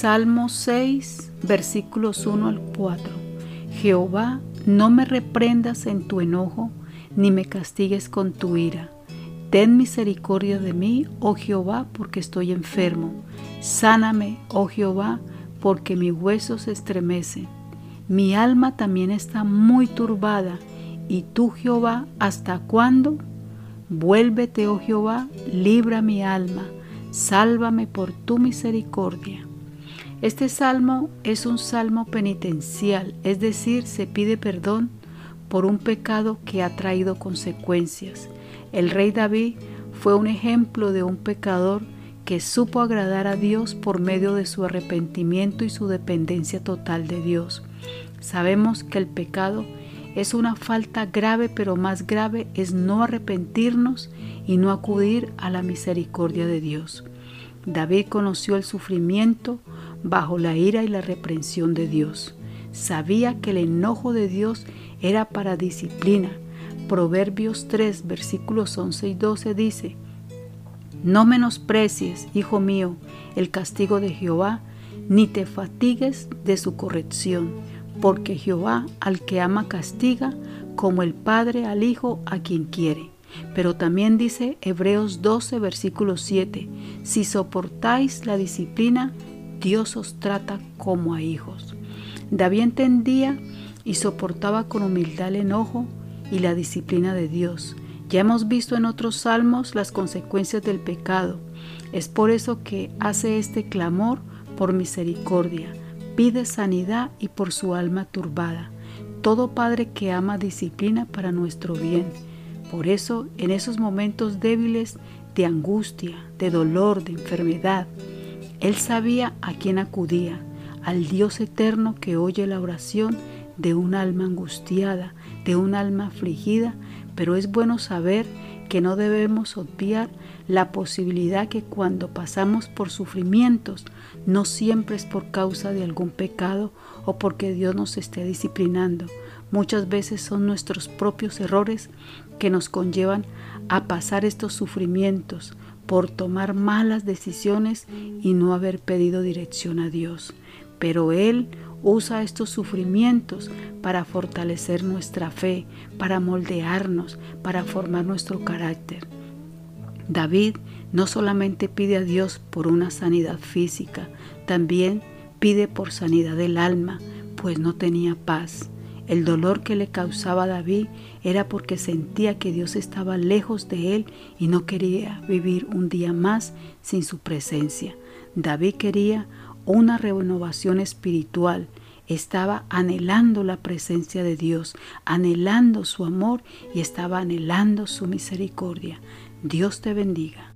Salmo 6, versículos 1 al 4. Jehová, no me reprendas en tu enojo, ni me castigues con tu ira. Ten misericordia de mí, oh Jehová, porque estoy enfermo. Sáname, oh Jehová, porque mi hueso se estremece. Mi alma también está muy turbada. ¿Y tú, Jehová, hasta cuándo? Vuélvete, oh Jehová, libra mi alma, sálvame por tu misericordia. Este salmo es un salmo penitencial, es decir, se pide perdón por un pecado que ha traído consecuencias. El rey David fue un ejemplo de un pecador que supo agradar a Dios por medio de su arrepentimiento y su dependencia total de Dios. Sabemos que el pecado es una falta grave, pero más grave es no arrepentirnos y no acudir a la misericordia de Dios. David conoció el sufrimiento bajo la ira y la reprensión de Dios. Sabía que el enojo de Dios era para disciplina. Proverbios 3, versículos 11 y 12 dice, no menosprecies, hijo mío, el castigo de Jehová, ni te fatigues de su corrección, porque Jehová al que ama castiga, como el Padre al Hijo a quien quiere. Pero también dice Hebreos 12, versículo 7, si soportáis la disciplina, Dios os trata como a hijos. David entendía y soportaba con humildad el enojo y la disciplina de Dios. Ya hemos visto en otros salmos las consecuencias del pecado. Es por eso que hace este clamor por misericordia, pide sanidad y por su alma turbada. Todo padre que ama disciplina para nuestro bien. Por eso, en esos momentos débiles de angustia, de dolor, de enfermedad, él sabía a quién acudía, al Dios eterno que oye la oración de un alma angustiada, de un alma afligida, pero es bueno saber que no debemos obviar la posibilidad que cuando pasamos por sufrimientos no siempre es por causa de algún pecado o porque Dios nos esté disciplinando. Muchas veces son nuestros propios errores que nos conllevan a pasar estos sufrimientos por tomar malas decisiones y no haber pedido dirección a Dios. Pero Él Usa estos sufrimientos para fortalecer nuestra fe, para moldearnos, para formar nuestro carácter. David no solamente pide a Dios por una sanidad física, también pide por sanidad del alma, pues no tenía paz. El dolor que le causaba a David era porque sentía que Dios estaba lejos de él y no quería vivir un día más sin su presencia. David quería una renovación espiritual. Estaba anhelando la presencia de Dios, anhelando su amor y estaba anhelando su misericordia. Dios te bendiga.